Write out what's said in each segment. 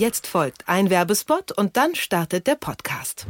Jetzt folgt ein Werbespot und dann startet der Podcast.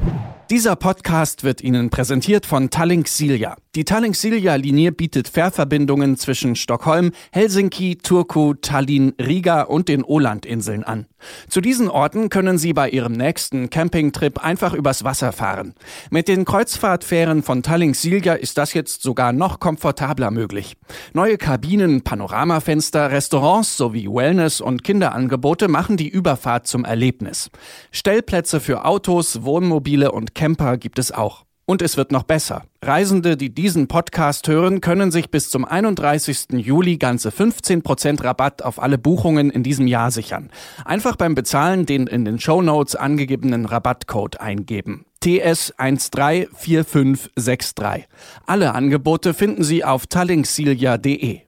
Dieser Podcast wird Ihnen präsentiert von Tallink Silja. Die Tallink Silja Linie bietet Fährverbindungen zwischen Stockholm, Helsinki, Turku, Tallinn, Riga und den Ålandinseln an. Zu diesen Orten können Sie bei Ihrem nächsten Campingtrip einfach übers Wasser fahren. Mit den Kreuzfahrtfähren von Tallink Silja ist das jetzt sogar noch komfortabler möglich. Neue Kabinen, Panoramafenster, Restaurants sowie Wellness- und Kinderangebote machen die Überfahrt zum Erlebnis. Stellplätze für Autos, Wohnmobile und Camper gibt es auch. Und es wird noch besser. Reisende, die diesen Podcast hören, können sich bis zum 31. Juli ganze 15% Rabatt auf alle Buchungen in diesem Jahr sichern. Einfach beim Bezahlen den in den Show Notes angegebenen Rabattcode eingeben. TS134563. Alle Angebote finden Sie auf tallinksilja.de.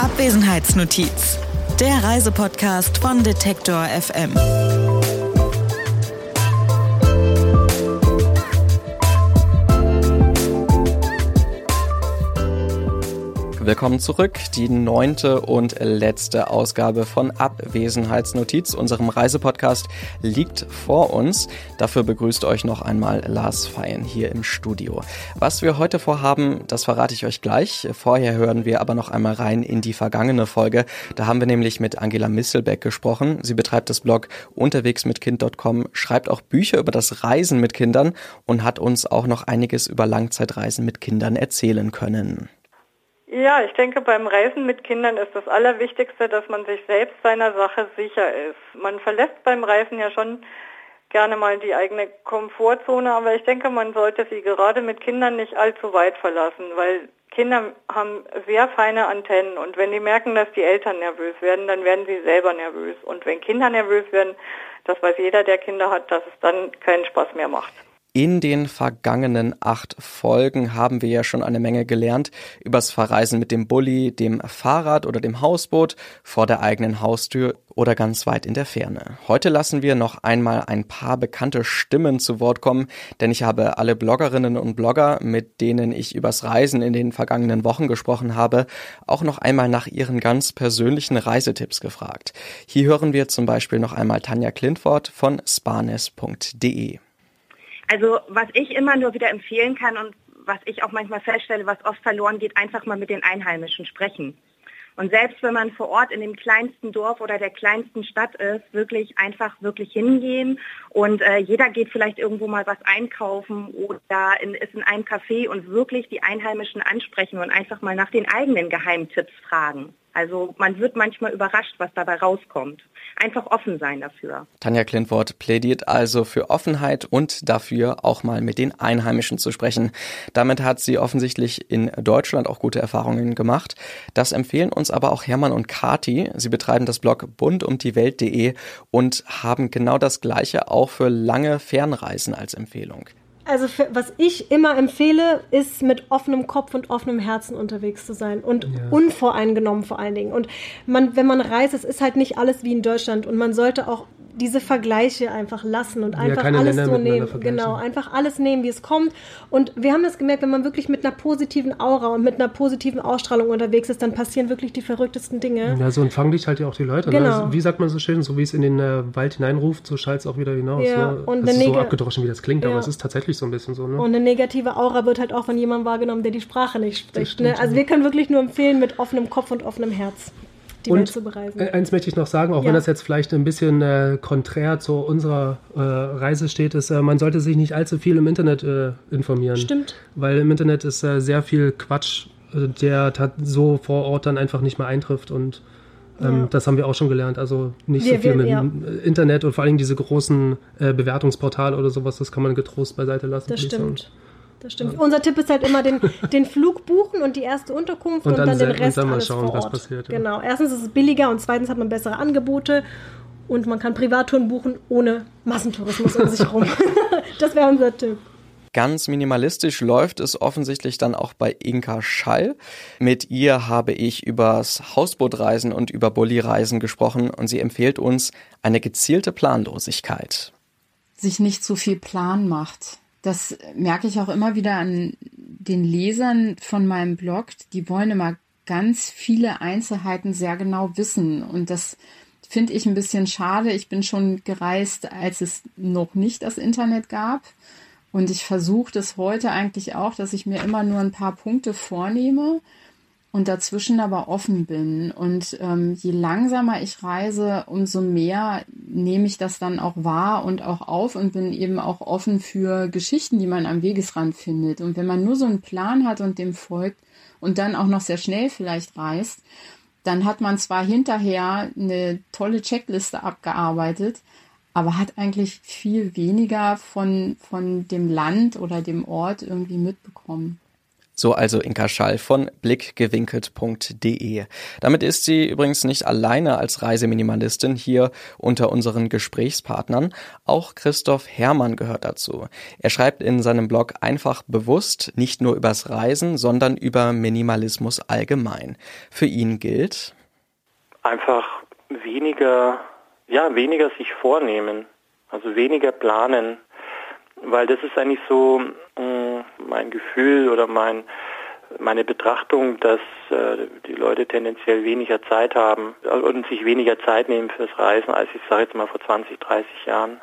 Abwesenheitsnotiz. Der Reisepodcast von Detektor FM. Willkommen zurück. Die neunte und letzte Ausgabe von Abwesenheitsnotiz, unserem Reisepodcast, liegt vor uns. Dafür begrüßt euch noch einmal Lars Feyen hier im Studio. Was wir heute vorhaben, das verrate ich euch gleich. Vorher hören wir aber noch einmal rein in die vergangene Folge. Da haben wir nämlich mit Angela Misselbeck gesprochen. Sie betreibt das Blog unterwegsmitkind.com, schreibt auch Bücher über das Reisen mit Kindern und hat uns auch noch einiges über Langzeitreisen mit Kindern erzählen können. Ja, ich denke, beim Reisen mit Kindern ist das Allerwichtigste, dass man sich selbst seiner Sache sicher ist. Man verlässt beim Reisen ja schon gerne mal die eigene Komfortzone, aber ich denke, man sollte sie gerade mit Kindern nicht allzu weit verlassen, weil Kinder haben sehr feine Antennen und wenn die merken, dass die Eltern nervös werden, dann werden sie selber nervös. Und wenn Kinder nervös werden, das weiß jeder, der Kinder hat, dass es dann keinen Spaß mehr macht. In den vergangenen acht Folgen haben wir ja schon eine Menge gelernt übers Verreisen mit dem Bulli, dem Fahrrad oder dem Hausboot, vor der eigenen Haustür oder ganz weit in der Ferne. Heute lassen wir noch einmal ein paar bekannte Stimmen zu Wort kommen, denn ich habe alle Bloggerinnen und Blogger, mit denen ich übers Reisen in den vergangenen Wochen gesprochen habe, auch noch einmal nach ihren ganz persönlichen Reisetipps gefragt. Hier hören wir zum Beispiel noch einmal Tanja Klintwort von spanes.de. Also was ich immer nur wieder empfehlen kann und was ich auch manchmal feststelle, was oft verloren geht, einfach mal mit den Einheimischen sprechen. Und selbst wenn man vor Ort in dem kleinsten Dorf oder der kleinsten Stadt ist, wirklich einfach wirklich hingehen und äh, jeder geht vielleicht irgendwo mal was einkaufen oder in, ist in einem Café und wirklich die Einheimischen ansprechen und einfach mal nach den eigenen Geheimtipps fragen. Also man wird manchmal überrascht, was dabei rauskommt. Einfach offen sein dafür. Tanja Klintwort plädiert also für Offenheit und dafür auch mal mit den Einheimischen zu sprechen. Damit hat sie offensichtlich in Deutschland auch gute Erfahrungen gemacht. Das empfehlen uns aber auch Hermann und Kati. Sie betreiben das Blog bundumdiewelt.de und haben genau das Gleiche auch für lange Fernreisen als Empfehlung. Also für, was ich immer empfehle, ist mit offenem Kopf und offenem Herzen unterwegs zu sein und ja. unvoreingenommen vor allen Dingen. Und man, wenn man reist, es ist halt nicht alles wie in Deutschland und man sollte auch diese Vergleiche einfach lassen und einfach ja, alles Länder so nehmen. Genau, einfach alles nehmen, wie es kommt. Und wir haben das gemerkt, wenn man wirklich mit einer positiven Aura und mit einer positiven Ausstrahlung unterwegs ist, dann passieren wirklich die verrücktesten Dinge. Ja, so empfangen dich halt ja auch die Leute. Ne? Genau. Ne? Wie sagt man so schön, so wie es in den äh, Wald hineinruft, so schallt es auch wieder hinaus. Ja, ne? und das ist so abgedroschen, wie das klingt, ja. aber es ist tatsächlich so ein bisschen so. Ne? Und eine negative Aura wird halt auch von jemandem wahrgenommen, der die Sprache nicht spricht. Ne? Also wir können wirklich nur empfehlen, mit offenem Kopf und offenem Herz die und Welt zu bereisen. Eins möchte ich noch sagen, auch ja. wenn das jetzt vielleicht ein bisschen äh, konträr zu unserer äh, Reise steht, ist, äh, man sollte sich nicht allzu viel im Internet äh, informieren. Stimmt. Weil im Internet ist äh, sehr viel Quatsch, äh, der so vor Ort dann einfach nicht mehr eintrifft und ähm, ja. Das haben wir auch schon gelernt. Also nicht wir, so viel wir, mit ja. Internet und vor allem diese großen Bewertungsportale oder sowas, das kann man getrost beiseite lassen. Das stimmt das stimmt. Ja. Unser Tipp ist halt immer den, den Flug buchen und die erste Unterkunft und, und dann, dann, den Rest und dann mal schauen, vor Ort. was passiert. Ja. Genau. Erstens ist es billiger und zweitens hat man bessere Angebote und man kann Privattouren buchen ohne Massentourismus um sich herum. das wäre unser Tipp. Ganz minimalistisch läuft es offensichtlich dann auch bei Inka Schall. Mit ihr habe ich übers Hausbootreisen und über Bulli-Reisen gesprochen und sie empfiehlt uns eine gezielte Planlosigkeit. Sich nicht zu viel Plan macht das merke ich auch immer wieder an den Lesern von meinem Blog. Die wollen immer ganz viele Einzelheiten sehr genau wissen. Und das finde ich ein bisschen schade. Ich bin schon gereist, als es noch nicht das Internet gab. Und ich versuche das heute eigentlich auch, dass ich mir immer nur ein paar Punkte vornehme und dazwischen aber offen bin. Und ähm, je langsamer ich reise, umso mehr nehme ich das dann auch wahr und auch auf und bin eben auch offen für Geschichten, die man am Wegesrand findet. Und wenn man nur so einen Plan hat und dem folgt und dann auch noch sehr schnell vielleicht reist, dann hat man zwar hinterher eine tolle Checkliste abgearbeitet, aber hat eigentlich viel weniger von, von dem Land oder dem Ort irgendwie mitbekommen. So also Inka Schall von blickgewinkelt.de. Damit ist sie übrigens nicht alleine als Reiseminimalistin hier unter unseren Gesprächspartnern. Auch Christoph Hermann gehört dazu. Er schreibt in seinem Blog einfach bewusst nicht nur übers Reisen, sondern über Minimalismus allgemein. Für ihn gilt einfach weniger, ja, weniger sich vornehmen, also weniger planen, weil das ist eigentlich so mein Gefühl oder mein, meine Betrachtung, dass äh, die Leute tendenziell weniger Zeit haben und sich weniger Zeit nehmen fürs Reisen, als ich sage jetzt mal vor 20, 30 Jahren.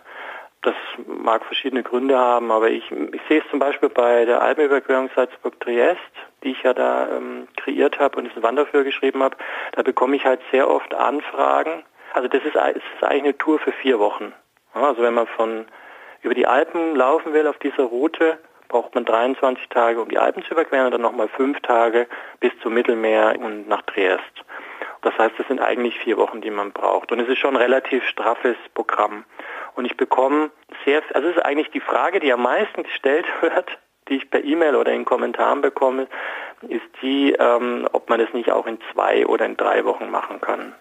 Das mag verschiedene Gründe haben, aber ich, ich sehe es zum Beispiel bei der Alpenüberquerung Salzburg-Triest, die ich ja da ähm, kreiert habe und es Wanderführer geschrieben habe. Da bekomme ich halt sehr oft Anfragen. Also das ist, das ist eigentlich eine Tour für vier Wochen. Also wenn man von über die Alpen laufen will auf dieser Route, braucht man 23 Tage, um die Alpen zu überqueren und dann nochmal fünf Tage bis zum Mittelmeer und nach Triest. Das heißt, das sind eigentlich vier Wochen, die man braucht. Und es ist schon ein relativ straffes Programm. Und ich bekomme sehr, also es ist eigentlich die Frage, die am meisten gestellt wird, die ich per E-Mail oder in Kommentaren bekomme, ist die, ähm, ob man das nicht auch in zwei oder in drei Wochen machen kann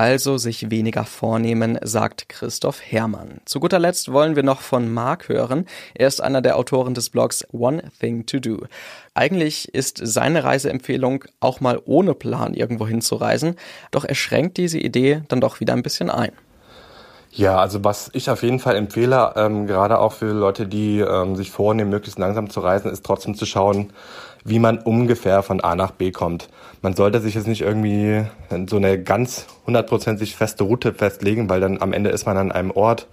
also sich weniger vornehmen, sagt Christoph Herrmann. Zu guter Letzt wollen wir noch von Marc hören. Er ist einer der Autoren des Blogs One Thing to Do. Eigentlich ist seine Reiseempfehlung, auch mal ohne Plan irgendwo hinzureisen, doch er schränkt diese Idee dann doch wieder ein bisschen ein. Ja, also was ich auf jeden Fall empfehle, ähm, gerade auch für Leute, die ähm, sich vornehmen, möglichst langsam zu reisen, ist trotzdem zu schauen, wie man ungefähr von A nach B kommt. Man sollte sich jetzt nicht irgendwie so eine ganz hundertprozentig feste Route festlegen, weil dann am Ende ist man an einem Ort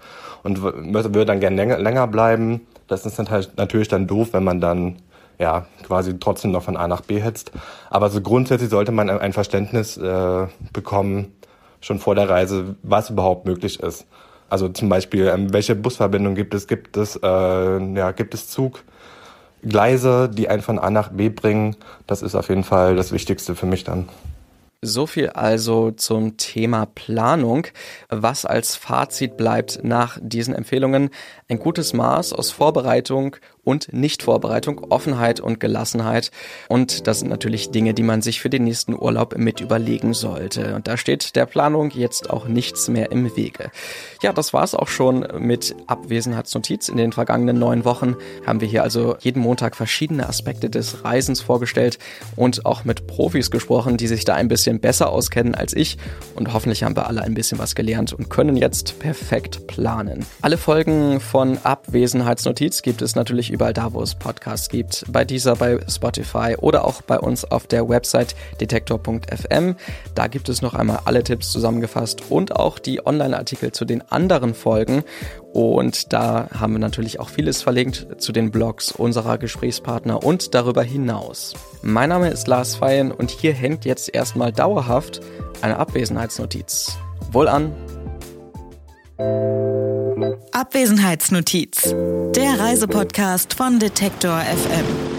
und würde dann gerne länger, länger bleiben. Das ist natürlich dann doof, wenn man dann ja quasi trotzdem noch von A nach B hetzt. Aber so grundsätzlich sollte man ein Verständnis äh, bekommen, schon vor der Reise, was überhaupt möglich ist. Also zum Beispiel, ähm, welche Busverbindung gibt es? Gibt es, äh, ja, gibt es Zug? Gleise, die einen von A nach B bringen. Das ist auf jeden Fall das Wichtigste für mich dann. So viel also zum Thema Planung. Was als Fazit bleibt nach diesen Empfehlungen? Ein gutes Maß aus Vorbereitung und Nichtvorbereitung, Offenheit und Gelassenheit. Und das sind natürlich Dinge, die man sich für den nächsten Urlaub mit überlegen sollte. Und da steht der Planung jetzt auch nichts mehr im Wege. Ja, das war's auch schon mit Abwesenheitsnotiz. In den vergangenen neun Wochen haben wir hier also jeden Montag verschiedene Aspekte des Reisens vorgestellt und auch mit Profis gesprochen, die sich da ein bisschen besser auskennen als ich. Und hoffentlich haben wir alle ein bisschen was gelernt und können jetzt perfekt planen. Alle Folgen von Abwesenheitsnotiz gibt es natürlich überall da, wo es Podcasts gibt. Bei dieser, bei Spotify oder auch bei uns auf der Website detektor.fm. Da gibt es noch einmal alle Tipps zusammengefasst und auch die Online-Artikel zu den anderen Folgen. Und da haben wir natürlich auch vieles verlinkt zu den Blogs unserer Gesprächspartner und darüber hinaus. Mein Name ist Lars Feyen und hier hängt jetzt erstmal dauerhaft eine Abwesenheitsnotiz. Wohl an! Abwesenheitsnotiz, der Reisepodcast von Detektor FM.